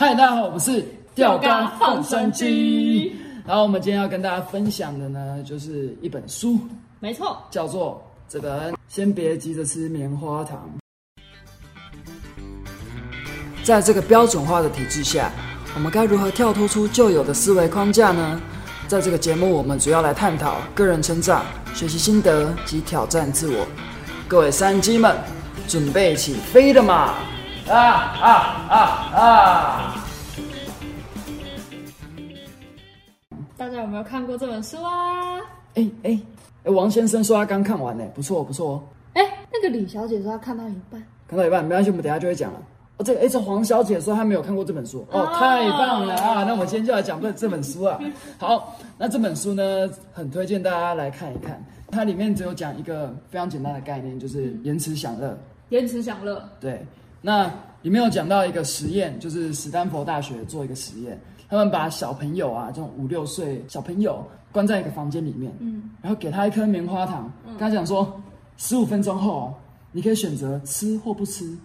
嗨，大家好，我们是钓竿放生机。然后我们今天要跟大家分享的呢，就是一本书，没错，叫做这本《先别急着吃棉花糖》。在这个标准化的体制下，我们该如何跳脱出旧有的思维框架呢？在这个节目，我们主要来探讨个人成长、学习心得及挑战自我。各位山鸡们，准备起飞了吗？啊啊啊啊！大家有没有看过这本书啊？哎哎哎，王先生说他刚看完呢，不错不错。哎，那个李小姐说她看到一半，看到一半没关系，我们等下就会讲了。哦，这个哎，这黄小姐说她没有看过这本书，哦，太棒了啊！那我们今天就来讲这这本书啊。好，那这本书呢，很推荐大家来看一看。它里面只有讲一个非常简单的概念，就是延迟享乐。延迟享乐，对。那里面有讲到一个实验，就是史丹佛大学做一个实验，他们把小朋友啊，这种五六岁小朋友关在一个房间里面，嗯，然后给他一颗棉花糖，跟他讲说，十五分钟后你可以选择吃或不吃。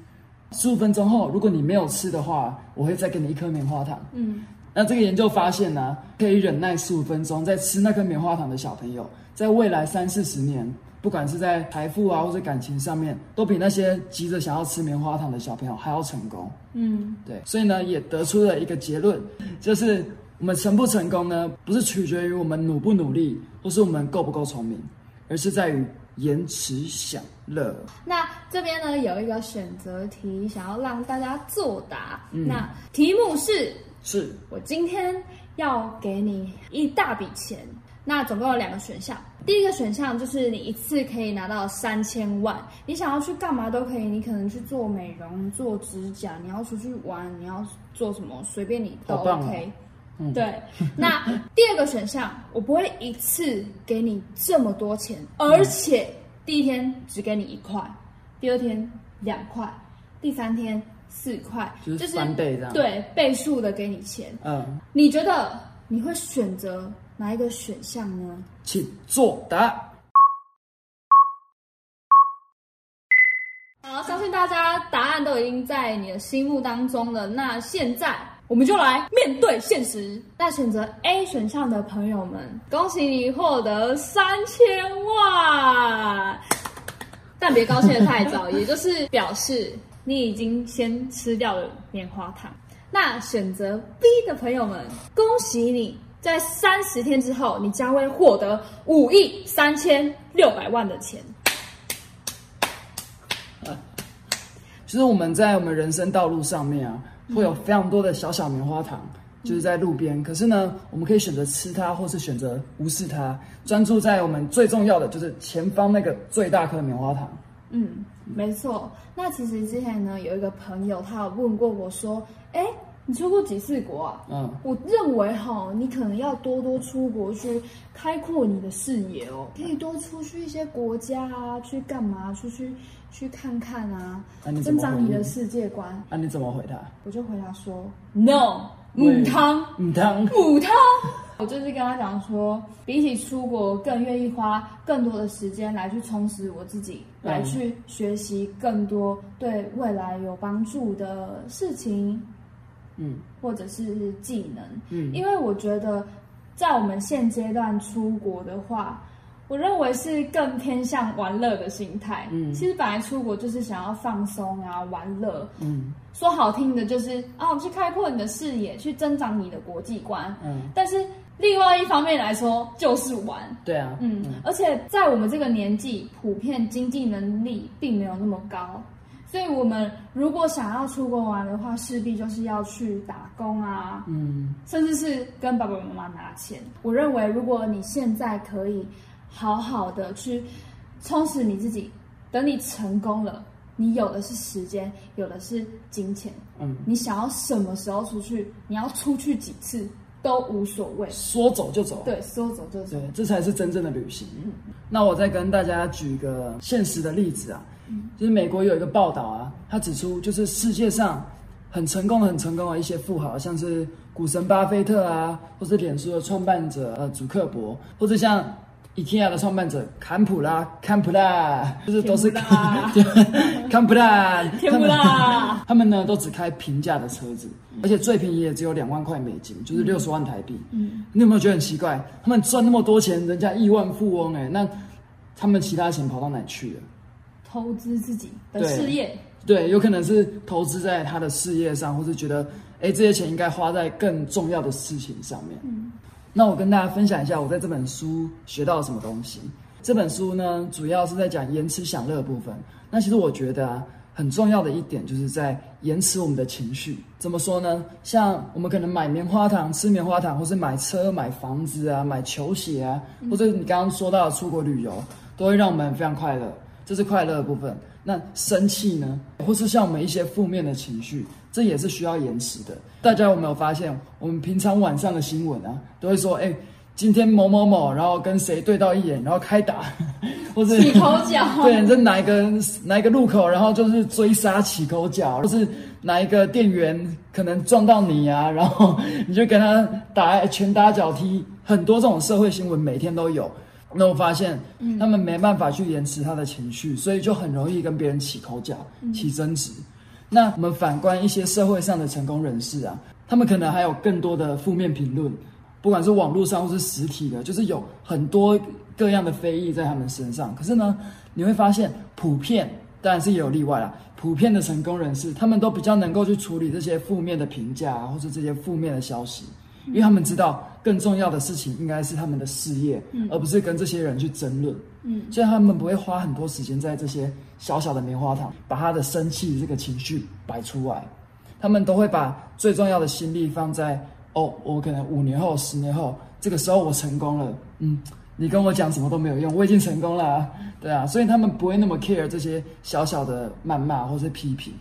十五分钟后，如果你没有吃的话，我会再给你一颗棉花糖。嗯，那这个研究发现呢，可以忍耐十五分钟再吃那颗棉花糖的小朋友，在未来三四十年。不管是在财富啊，或者感情上面，都比那些急着想要吃棉花糖的小朋友还要成功。嗯，对，所以呢，也得出了一个结论，就是我们成不成功呢，不是取决于我们努不努力，或是我们够不够聪明，而是在于延迟享乐。那这边呢，有一个选择题，想要让大家作答。那题目是：是我今天要给你一大笔钱。那总共有两个选项，第一个选项就是你一次可以拿到三千万，你想要去干嘛都可以，你可能去做美容、做指甲，你要出去玩，你要做什么随便你都 OK。对，那第二个选项，我不会一次给你这么多钱，而且第一天只给你一块，第二天两块，第三天四块，就是翻倍这样。对，倍数的给你钱。嗯，你觉得你会选择？哪一个选项呢？请作答。好，相信大家答案都已经在你的心目当中了。那现在我们就来面对现实。那选择 A 选项的朋友们，恭喜你获得三千万！但别高兴的太早，也就是表示你已经先吃掉了棉花糖。那选择 B 的朋友们，恭喜你！在三十天之后，你将会获得五亿三千六百万的钱。其实我们在我们人生道路上面啊，会有非常多的小小棉花糖，就是在路边。可是呢，我们可以选择吃它，或是选择无视它，专注在我们最重要的，就是前方那个最大颗棉花糖。嗯，没错。那其实之前呢，有一个朋友他有问过我说：“哎。”你出过几次国啊？嗯，我认为哈，你可能要多多出国去开阔你的视野哦，可以多出去一些国家啊，去干嘛？出去去看看啊，增长你的世界观。那你怎么回答？我就回答说，No，母汤，母汤，母汤。我就是跟他讲说，比起出国，更愿意花更多的时间来去充实我自己，来去学习更多对未来有帮助的事情。嗯，或者是技能，嗯，因为我觉得，在我们现阶段出国的话，我认为是更偏向玩乐的心态。嗯，其实本来出国就是想要放松啊，玩乐。嗯，说好听的就是啊，去开阔你的视野，去增长你的国际观。嗯，但是另外一方面来说，就是玩。对啊，嗯，而且在我们这个年纪，普遍经济能力并没有那么高。所以，我们如果想要出国玩的话，势必就是要去打工啊，嗯，甚至是跟爸爸妈妈拿钱。我认为，如果你现在可以好好的去充实你自己，等你成功了，你有的是时间，有的是金钱，嗯，你想要什么时候出去，你要出去几次都无所谓，说走就走，对，说走就走，对，这才是真正的旅行。那我再跟大家举一个现实的例子啊。就是美国有一个报道啊，他指出，就是世界上很成功、很成功的一些富豪，像是股神巴菲特啊，或是脸书的创办者呃祖克伯，或者像 IKEA 的创办者坎普拉，坎普拉就是都是坎普拉 坎普拉，他们 呢都只开平价的车子，而且最便宜也只有两万块美金，就是六十万台币。嗯，你有没有觉得很奇怪？他们赚那么多钱，人家亿万富翁哎、那他们其他钱跑到哪去了？投资自己的事业，对，有可能是投资在他的事业上，或是觉得，哎，这些钱应该花在更重要的事情上面。嗯，那我跟大家分享一下我在这本书学到了什么东西。这本书呢，主要是在讲延迟享乐的部分。那其实我觉得啊，很重要的一点就是在延迟我们的情绪。怎么说呢？像我们可能买棉花糖、吃棉花糖，或是买车、买房子啊、买球鞋啊，或者你刚刚说到的出国旅游，都会让我们非常快乐。这是快乐的部分。那生气呢，或是像我们一些负面的情绪，这也是需要延迟的。大家有没有发现，我们平常晚上的新闻啊，都会说，哎、今天某某某，然后跟谁对到一眼，然后开打，或是起口角，对，你在哪一个哪一个路口，然后就是追杀起口角，或是哪一个店员可能撞到你啊，然后 你就跟他打拳打脚踢，很多这种社会新闻每天都有。那我发现，他们没办法去延迟他的情绪，所以就很容易跟别人起口角、起争执。那我们反观一些社会上的成功人士啊，他们可能还有更多的负面评论，不管是网络上或是实体的，就是有很多各样的非议在他们身上。可是呢，你会发现普遍，当然是也有例外啦。普遍的成功人士，他们都比较能够去处理这些负面的评价啊，或者这些负面的消息，因为他们知道更重要的事情应该是他们的事业，而不是跟这些人去争论。嗯，所以他们不会花很多时间在这些小小的棉花糖，把他的生气这个情绪摆出来。他们都会把最重要的心力放在哦，我可能五年后、十年后，这个时候我成功了，嗯，你跟我讲什么都没有用，我已经成功了、啊，对啊，所以他们不会那么 care 这些小小的谩骂或是批评。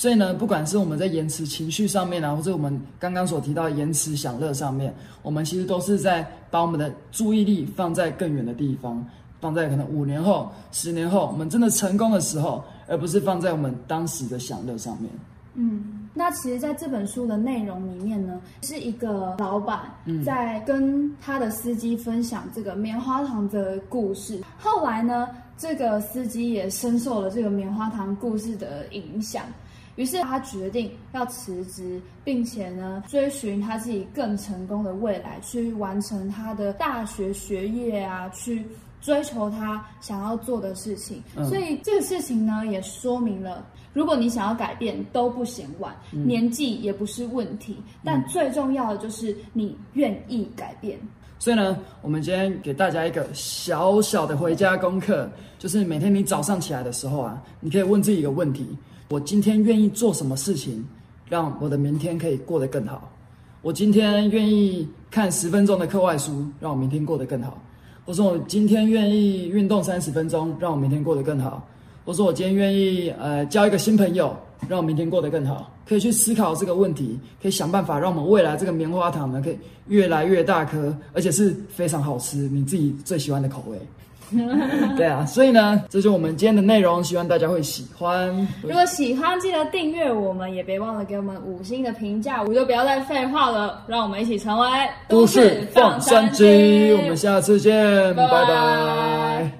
所以呢，不管是我们在延迟情绪上面啊，或者我们刚刚所提到的延迟享乐上面，我们其实都是在把我们的注意力放在更远的地方，放在可能五年后、十年后，我们真的成功的时候，而不是放在我们当时的享乐上面。嗯，那其实在这本书的内容里面呢，是一个老板在跟他的司机分享这个棉花糖的故事。后来呢，这个司机也深受了这个棉花糖故事的影响。于是他决定要辞职，并且呢，追寻他自己更成功的未来，去完成他的大学学业啊，去追求他想要做的事情。嗯所以这个事情呢，也说明了，如果你想要改变，都不嫌晚，年纪也不是问题，但最重要的就是你愿意改变。所以呢，我们今天给大家一个小小的回家功课，就是每天你早上起来的时候啊，你可以问自己一个问题：我今天愿意做什么事情，让我的明天可以过得更好？我今天愿意看十分钟的课外书，让我明天过得更好；或者我今天愿意运动三十分钟，让我明天过得更好；或者说我今天愿意呃交一个新朋友，让我明天过得更好。可以去思考这个问题，可以想办法让我们未来这个棉花糖呢，可以越来越大颗，而且是非常好吃，你自己最喜欢的口味。对啊，所以呢，这就是我们今天的内容，希望大家会喜欢。如果喜欢，记得订阅我们，也别忘了给我们五星的评价。我就不要再废话了，让我们一起成为都市放山鸡，我们下。下次见，拜拜拜拜